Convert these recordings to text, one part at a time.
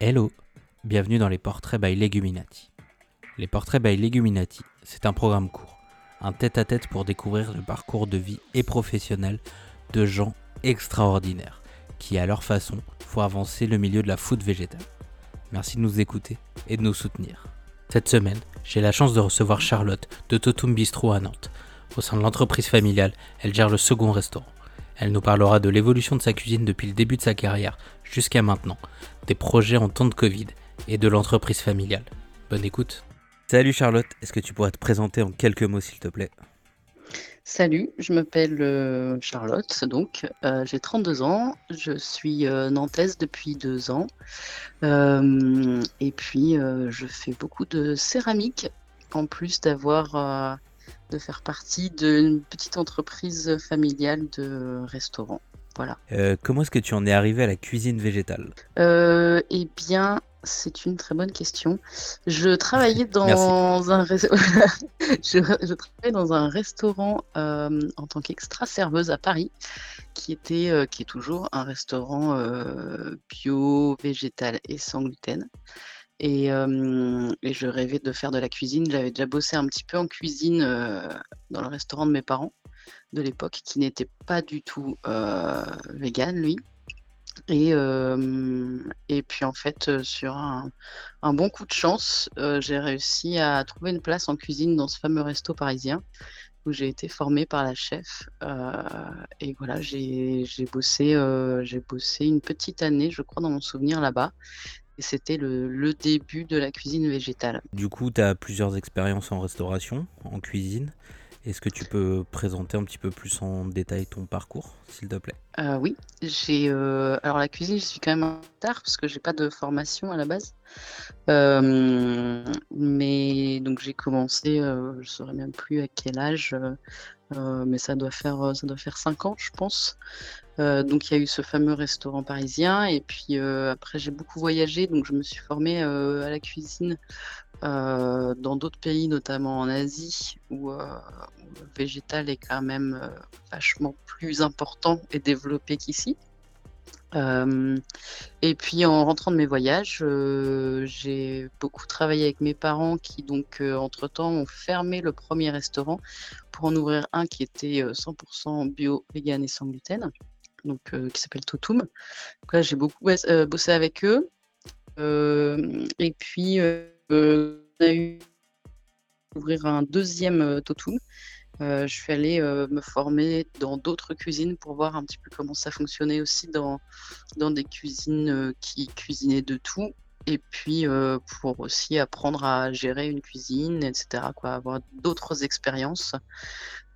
Hello, bienvenue dans les portraits by Leguminati. Les portraits by Leguminati, c'est un programme court, un tête-à-tête pour découvrir le parcours de vie et professionnel de gens extraordinaires qui, à leur façon, font avancer le milieu de la food végétale. Merci de nous écouter et de nous soutenir. Cette semaine, j'ai la chance de recevoir Charlotte de Totum Bistro à Nantes. Au sein de l'entreprise familiale, elle gère le second restaurant. Elle nous parlera de l'évolution de sa cuisine depuis le début de sa carrière jusqu'à maintenant, des projets en temps de Covid et de l'entreprise familiale. Bonne écoute. Salut Charlotte, est-ce que tu pourrais te présenter en quelques mots s'il te plaît? Salut, je m'appelle euh, Charlotte, donc euh, j'ai 32 ans, je suis euh, nantaise depuis deux ans euh, et puis euh, je fais beaucoup de céramique en plus d'avoir euh, de faire partie d'une petite entreprise familiale de restaurant. Voilà. Euh, Comment est-ce que tu en es arrivé à la cuisine végétale Euh, eh bien, c'est une très bonne question. Je travaillais dans un res- je, je travaillais dans un restaurant euh, en tant qu'extra serveuse à Paris, qui était, euh, qui est toujours un restaurant euh, bio, végétal et sans gluten. Et, je rêvais de faire de la cuisine. J'avais déjà bossé un petit peu en cuisine dans le restaurant de mes parents de l'époque, qui n'était pas du tout vegan, lui. Et, et puis en fait, sur un, bon coup de chance, j'ai réussi à trouver une place en cuisine dans ce fameux resto parisien où j'ai été formée par la chef. et voilà, j'ai bossé, j'ai bossé une petite année, je crois, dans mon souvenir là-bas. Et c'était le, le début de la cuisine végétale. Du coup, tu as plusieurs expériences en restauration, en cuisine. Est-ce que tu peux présenter un petit peu plus en détail ton parcours, s'il te plaît? Euh, oui, j'ai euh, alors la cuisine, je suis quand même un peu tard parce que j'ai pas de formation à la base. Euh, mais donc j'ai commencé, euh, je saurais même plus à quel âge, mais ça doit faire ça doit faire cinq ans, je pense. Euh, donc il y a eu ce fameux restaurant parisien et puis euh, après j'ai beaucoup voyagé, donc je me suis formée euh, à la cuisine dans d'autres pays, notamment en Asie, où, le végétal est quand même vachement plus important et développé qu'ici. Et puis en rentrant de mes voyages, j'ai beaucoup travaillé avec mes parents qui donc entre-temps ont fermé le premier restaurant pour en ouvrir un qui était euh, 100% bio, vegan et sans gluten, donc euh, qui s'appelle Totum. Là j'ai beaucoup euh, bossé avec eux. Euh, et puis on a eu ouvrir un deuxième Totum. Je suis allée me former dans d'autres cuisines pour voir un petit peu comment ça fonctionnait aussi dans, dans des cuisines qui cuisinaient de tout. Et puis pour aussi apprendre à gérer une cuisine, etc. Quoi, avoir d'autres expériences.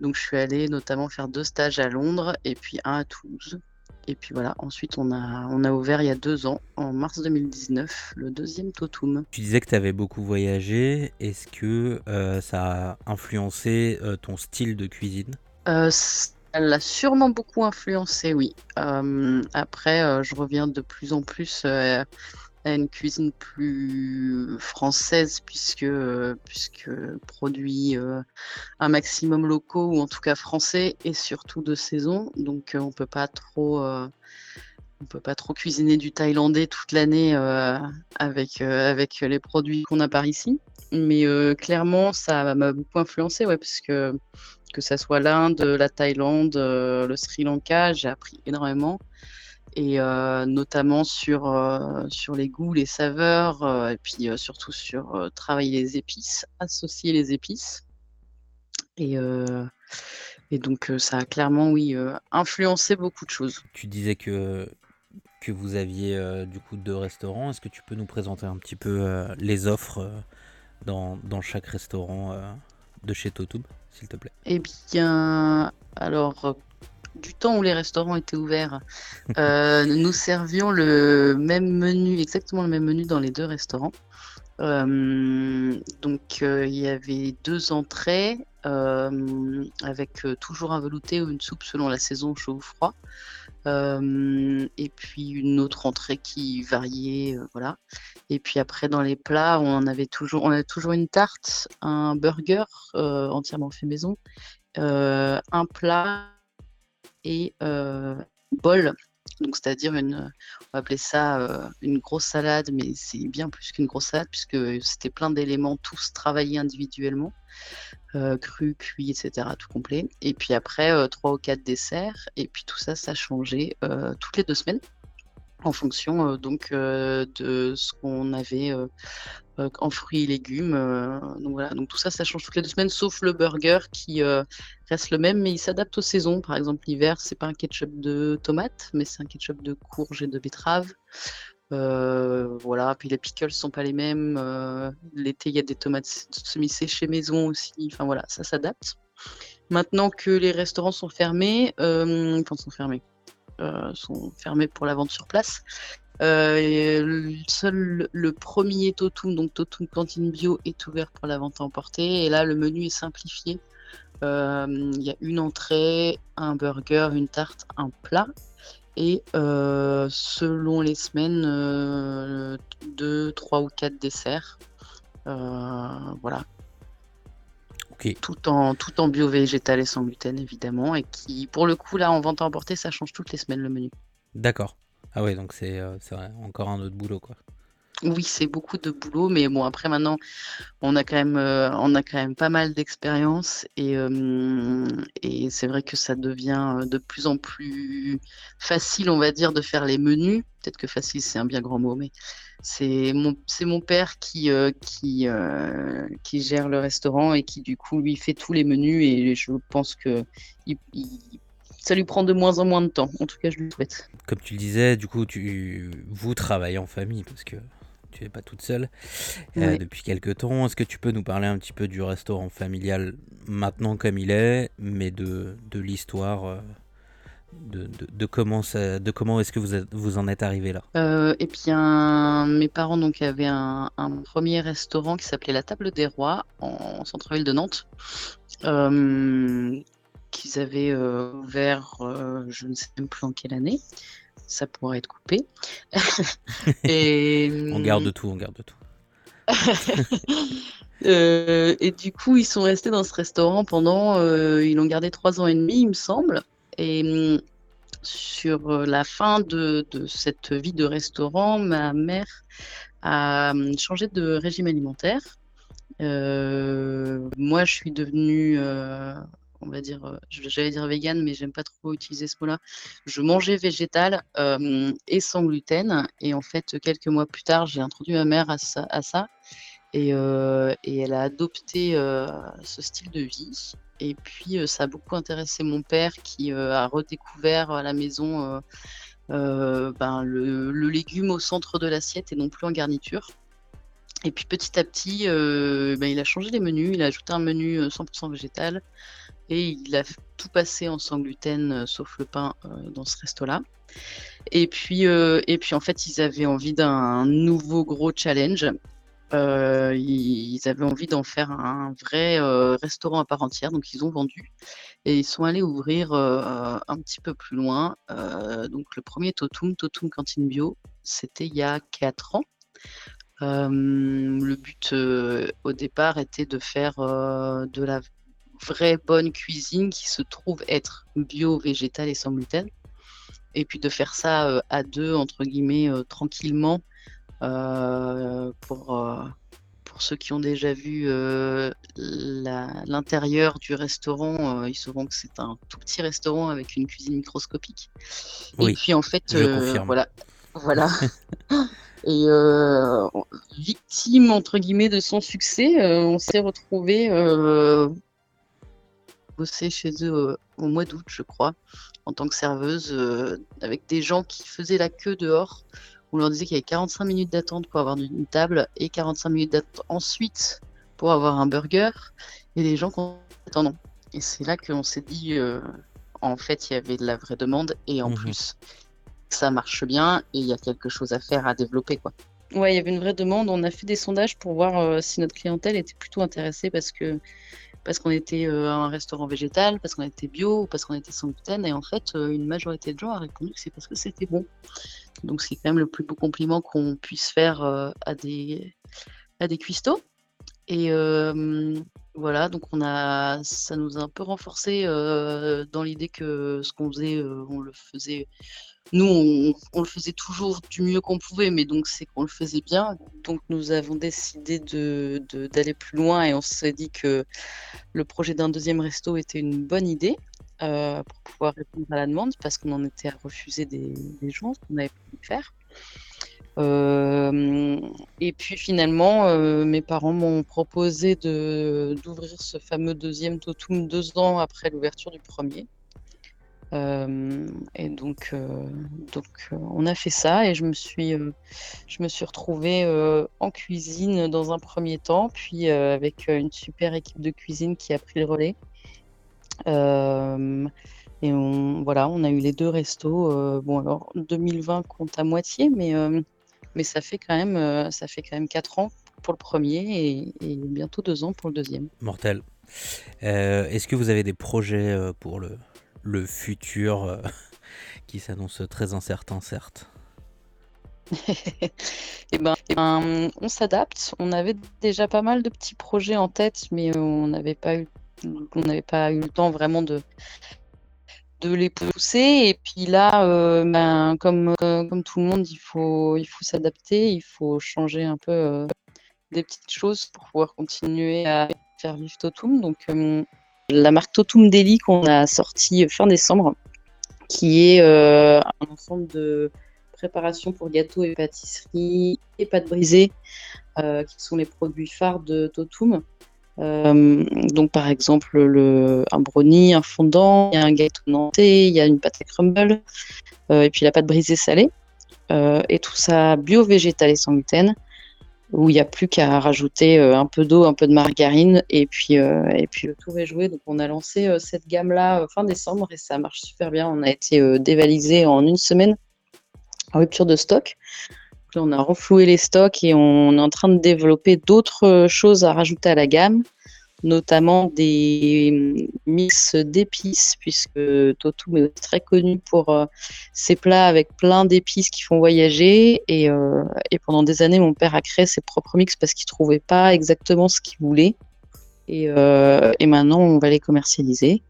Donc je suis allée notamment faire deux stages à Londres et puis un à Toulouse. Et puis voilà, ensuite on a, on a ouvert il y a deux ans, en mars 2019, le deuxième Totum. Tu disais que tu avais beaucoup voyagé. Est-ce que euh, ça a influencé euh, ton style de cuisine? Euh, ça l'a sûrement beaucoup influencé, oui. Euh, après, je reviens de plus en plus à une cuisine plus française, puisque, euh, puisque produit euh, un maximum locaux, ou en tout cas français, et surtout de saison. Donc, euh, on peut pas trop, on peut pas trop cuisiner du thaïlandais toute l'année avec, avec les produits qu'on a par ici. Mais clairement, ça m'a beaucoup influencé, ouais, parce que que ça soit l'Inde, la Thaïlande, le Sri Lanka, j'ai appris énormément. Et euh, notamment sur, euh, sur les goûts, les saveurs, euh, et puis surtout sur travailler les épices, associer les épices. Et, et donc ça a clairement, oui, influencé beaucoup de choses. Tu disais que, que vous aviez du coup deux restaurants. Est-ce que tu peux nous présenter un petit peu les offres dans, dans chaque restaurant de chez Totum, s'il te plaît? Eh bien, alors, du temps où les restaurants étaient ouverts, euh, nous servions le même menu, exactement le même menu dans les deux restaurants. Euh, donc, euh, il y avait deux entrées avec toujours un velouté ou une soupe selon la saison, chaud ou froid. Et puis une autre entrée qui variait, voilà. Et puis après, dans les plats, on avait toujours, on avait toujours une tarte, un burger entièrement fait maison, un plat et euh, bol donc c'est-à-dire une, on va appeler ça une grosse salade, mais c'est bien plus qu'une grosse salade puisque c'était plein d'éléments tous travaillés individuellement, cru, cuit, etc., tout complet. Et puis après trois ou quatre desserts, et puis tout ça, ça changeait toutes les deux semaines en fonction donc de ce qu'on avait en fruits et légumes. donc voilà, donc tout ça, ça change toutes les deux semaines, sauf le burger qui reste le même, mais il s'adapte aux saisons. Par exemple, l'hiver, c'est pas un ketchup de tomate, mais c'est un ketchup de courge et de betterave. voilà, puis les pickles sont pas les mêmes. L'été, il y a des tomates semi-séchées maison aussi. Enfin voilà, ça s'adapte. Maintenant que les restaurants sont fermés, enfin sont fermés, euh, sont fermés pour la vente sur place. Euh, seul le premier Totum, donc Totum Cantine Bio, est ouvert pour la vente à emporter. Et là, le menu est simplifié. Euh, il y a une entrée, un burger, une tarte, un plat. Et selon les semaines, deux, trois ou quatre desserts. voilà, tout en, tout en bio-végétal et sans gluten, évidemment. Et qui, pour le coup, là, en vente à emporter, ça change toutes les semaines le menu. D'accord. Ah ouais, donc c'est euh, encore un autre boulot, quoi. Oui, c'est beaucoup de boulot, mais bon, après maintenant, on a quand même, euh, pas mal d'expérience et, euh, et c'est vrai que ça devient de plus en plus facile, on va dire, de faire les menus. Peut-être que facile, c'est un bien grand mot, mais c'est mon, père qui, gère le restaurant et qui, du coup, lui fait tous les menus. Et je pense que ça lui prend de moins en moins de temps. En tout cas, je lui souhaite. Comme tu le disais, du coup, tu, vous travaillez en famille parce que tu n'es pas toute seule euh, depuis quelques temps. Est-ce que tu peux nous parler un petit peu du restaurant familial maintenant comme il est, mais de, de l'histoire de, comment, de comment est-ce que vous, vous en êtes arrivé là? Euh, Et bien, mes parents donc avaient un, premier restaurant qui s'appelait La Table des Rois en centre-ville de Nantes, euh, qu'ils avaient euh, ouvert, je ne sais même plus en quelle année. Ça pourrait être coupé. et, on garde tout, on garde tout. et du coup, ils sont restés dans ce restaurant pendant, ils l'ont gardé trois ans et demi, il me semble. Et hum, sur euh, la fin de, cette vie de restaurant, ma mère a hum, changé de régime alimentaire. Euh, moi, je suis devenue, euh, on va dire, j'allais dire vegan, mais j'aime pas trop utiliser ce mot-là. Je mangeais végétal et sans gluten. Et en fait, quelques mois plus tard, j'ai introduit ma mère à ça. et, elle a adopté ce style de vie. Et puis, ça a beaucoup intéressé mon père qui a redécouvert à la maison ben, le, légume au centre de l'assiette et non plus en garniture. Et puis petit à petit, ben, il a changé les menus, il a ajouté un menu 100% végétal et il a tout passé en sans gluten sauf le pain dans ce resto-là. Et puis, et puis en fait, ils avaient envie d'un nouveau gros challenge euh, ils avaient envie d'en faire un vrai euh, restaurant à part entière, donc ils ont vendu et ils sont allés ouvrir euh, un petit peu plus loin. donc le premier Totum, Totum Cantine Bio, c'était il y a 4 ans. le but au départ était de faire de la vraie bonne cuisine qui se trouve être bio, végétale et sans gluten. Et puis de faire ça à deux, entre guillemets, tranquillement, euh, pour, euh, pour ceux qui ont déjà vu euh, l'intérieur du restaurant, ils sauront que c'est un tout petit restaurant avec une cuisine microscopique. Et puis en fait, voilà. Voilà. Et victime, entre guillemets, de son succès, on s'est retrouvé bosser chez eux au mois d'août, je crois, en tant que serveuse, avec des gens qui faisaient la queue dehors on leur disait qu'il y avait 45 minutes d'attente pour avoir une table et 45 minutes d'attente ensuite pour avoir un burger. Et les gens qui attendant. Et c'est là qu'on s'est dit, euh, en fait, il y avait de la vraie demande et en mhm. plus, ça marche bien et il y a quelque chose à faire, à développer. quoi. Ouais, il y avait une vraie demande. On a fait des sondages pour voir euh, si notre clientèle était plutôt intéressée parce que parce qu'on était euh, un restaurant végétal, parce qu'on était bio, parce qu'on était sans gluten. Et en fait, une majorité de gens a répondu que c'est parce que c'était bon. Donc c'est quand même le plus beau compliment qu'on puisse faire euh, à des à des cuistots. Et euh, voilà, donc on a, ça nous a un peu renforcé euh, dans l'idée que ce qu'on faisait, on le faisait nous, on, le faisait toujours du mieux qu'on pouvait, mais donc c'est qu'on le faisait bien. Donc nous avons décidé d'aller de, plus loin et on s'est dit que le projet d'un deuxième resto était une bonne idée euh, pour pouvoir répondre à la demande parce qu'on en était à refuser des, gens, qu'on avait pu faire. Euh, et puis finalement, euh, mes parents m'ont proposé d'ouvrir ce fameux deuxième Totum deux ans après l'ouverture du premier. Euh, et donc, donc on a fait ça et je me suis, je me suis retrouvée en cuisine dans un premier temps, puis avec une super équipe de cuisine qui a pris le relais. et voilà, on a eu les deux restos. bon, alors 2020 compte à moitié, mais mais ça fait quand même, euh, ça fait quand même 4 ans pour le premier et, bientôt 2 ans pour le deuxième. Mortel. Euh, est-ce que vous avez des projets euh, pour le, le futur qui s'annonce très incertain, certes? Eh ben, eh ben, on s'adapte. On avait déjà pas mal de petits projets en tête, mais on n'avait pas eu, on n'avait pas eu le temps vraiment de, de les pousser. Et puis là, euh, ben, comme, euh, comme tout le monde, il faut, il faut s'adapter, il faut changer un peu euh, des petites choses pour pouvoir continuer à faire vivre Totum. Donc, la marque Totum Deli qu'on a sorti fin décembre, qui est un ensemble de préparations pour gâteaux et pâtisseries et pâtes brisées, qui sont les produits phares de Totum. Euh, donc par exemple le, un brownie, un fondant, il y a un gâteau nantais, il y a une pâte à crumble, euh, et puis la pâte brisée salée. Euh, et tout ça bio, végétal et sans gluten, où il n'y a plus qu'à rajouter un peu d'eau, un peu de margarine, et puis, et puis le tour est joué. Donc on a lancé cette gamme-là fin décembre et ça marche super bien. On a été dévalisé en une semaine en rupture de stock on a renfloué les stocks et on est en train de développer d'autres choses à rajouter à la gamme, notamment des mix d'épices, puisque Totum est très connu pour euh, ses plats avec plein d'épices qui font voyager. Euh, et, pendant des années, mon père a créé ses propres mix parce qu'il ne trouvait pas exactement ce qu'il voulait. Euh, et, maintenant, on va les commercialiser.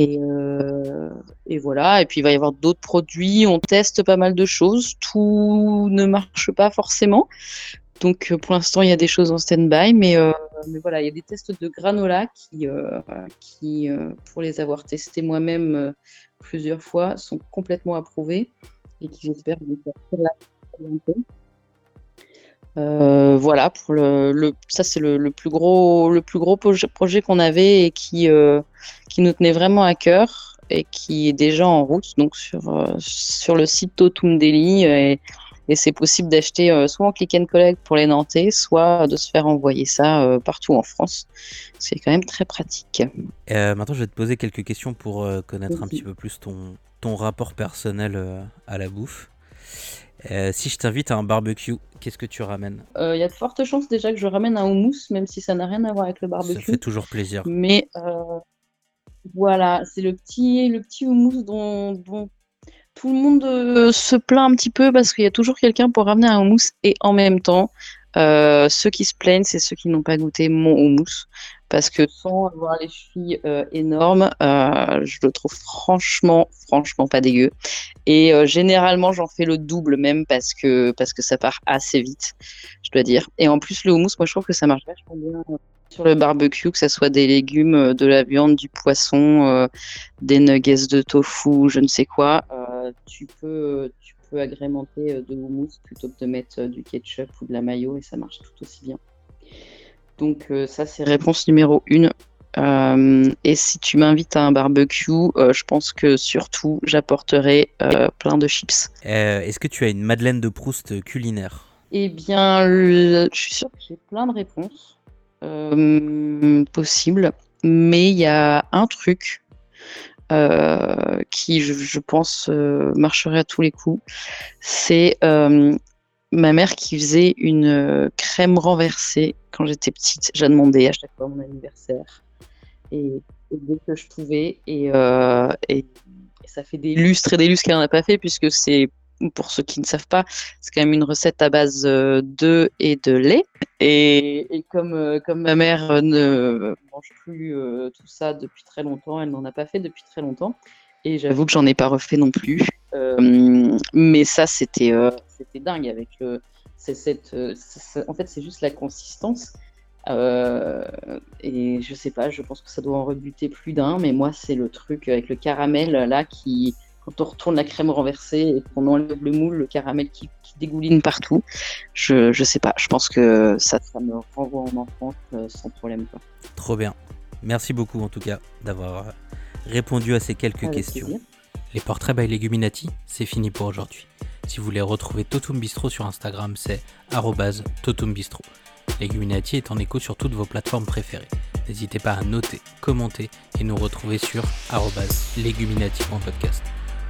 Euh, et, voilà. Et puis il va y avoir d'autres produits. On teste pas mal de choses. Tout ne marche pas forcément. Donc euh, pour l'instant, il y a des choses en stand-by. Mais, euh, voilà, il y a des tests de granola qui, qui pour les avoir testés moi-même plusieurs fois, sont complètement approuvés et qui j'espère vous faire la euh, voilà, pour le, ça c'est le, plus gros, le plus gros projet qu'on avait et qui, euh, qui nous tenait vraiment à cœur et qui est déjà en route donc sur, euh, sur le site Totum Deli et, c'est possible d'acheter soit en click and collect pour les Nantais, soit de se faire envoyer ça partout en France. C'est quand même très pratique. maintenant, je vais te poser quelques questions pour connaître un petit peu plus ton, ton rapport personnel à la bouffe. Euh, si je t'invite à un barbecue, qu'est-ce que tu ramènes? Il euh, y a de fortes chances déjà que je ramène un houmous, même si ça n'a rien à voir avec le barbecue. Ça fait toujours plaisir. Mais euh, voilà, c'est le petit, le petit houmous dont, tout le monde se plaint un petit peu parce qu'il y a toujours quelqu'un pour ramener un houmous et en même temps, ceux qui se plaignent, c'est ceux qui n'ont pas goûté mon houmous parce que sans avoir les chevilles euh, énormes, euh, je le trouve franchement, franchement pas dégueu. Et euh, généralement, j'en fais le double même parce que, ça part assez vite, je dois dire. Et en plus, le houmous, moi, je trouve que ça marche bien sur le barbecue, que ce soit des légumes, de la viande, du poisson, des nuggets de tofu, je ne sais quoi. tu peux, peux agrémenter de houmous plutôt que de mettre du ketchup ou de la mayo et ça marche tout aussi bien. Donc euh, ça, c'est réponse numéro une. Euh, et si tu m'invites à un barbecue, euh, je pense que surtout, j'apporterai plein de chips. Est-ce que tu as une Madeleine de Proust culinaire? Eh bien, je suis sûre que j'ai plein de réponses possibles. Mais il y a un truc qui, je, pense, marcherait à tous les coups. C'est ma mère qui faisait une euh, crème renversée quand j'étais petite. J'ai demandé à chaque fois mon anniversaire. Et, dès que je pouvais. Euh, et, ça fait des lustres et des lustres qu'elle n'en a pas fait, puisque c'est, pour ceux qui ne savent pas, c'est quand même une recette à base euh, d'œufs et de lait. Et, comme, comme ma mère ne mange plus tout ça depuis très longtemps, elle n'en a pas fait depuis très longtemps. Et j'avoue que j'en ai pas refait non plus. Euh, mais ça, c'était euh, dingue avec le. Cette, euh, en fait, c'est juste la consistance. et je sais pas, je pense que ça doit en rebuter plus d'un, mais moi, c'est le truc avec le caramel là qui, quand on retourne la crème renversée et qu'on enlève le moule, le caramel qui, dégouline partout. Je, je sais pas, je pense que ça, ça me renvoie en enfance sans problème. Quoi. Trop bien. Merci beaucoup en tout cas d'avoir répondu à ces quelques questions. Les portraits by Leguminati, c'est fini pour aujourd'hui. Si vous voulez retrouver Totum Bistro sur Instagram, c'est Totum Bistro. Leguminati est en écho sur toutes vos plateformes préférées. N'hésitez pas à noter, commenter et nous retrouver sur leguminati.podcast.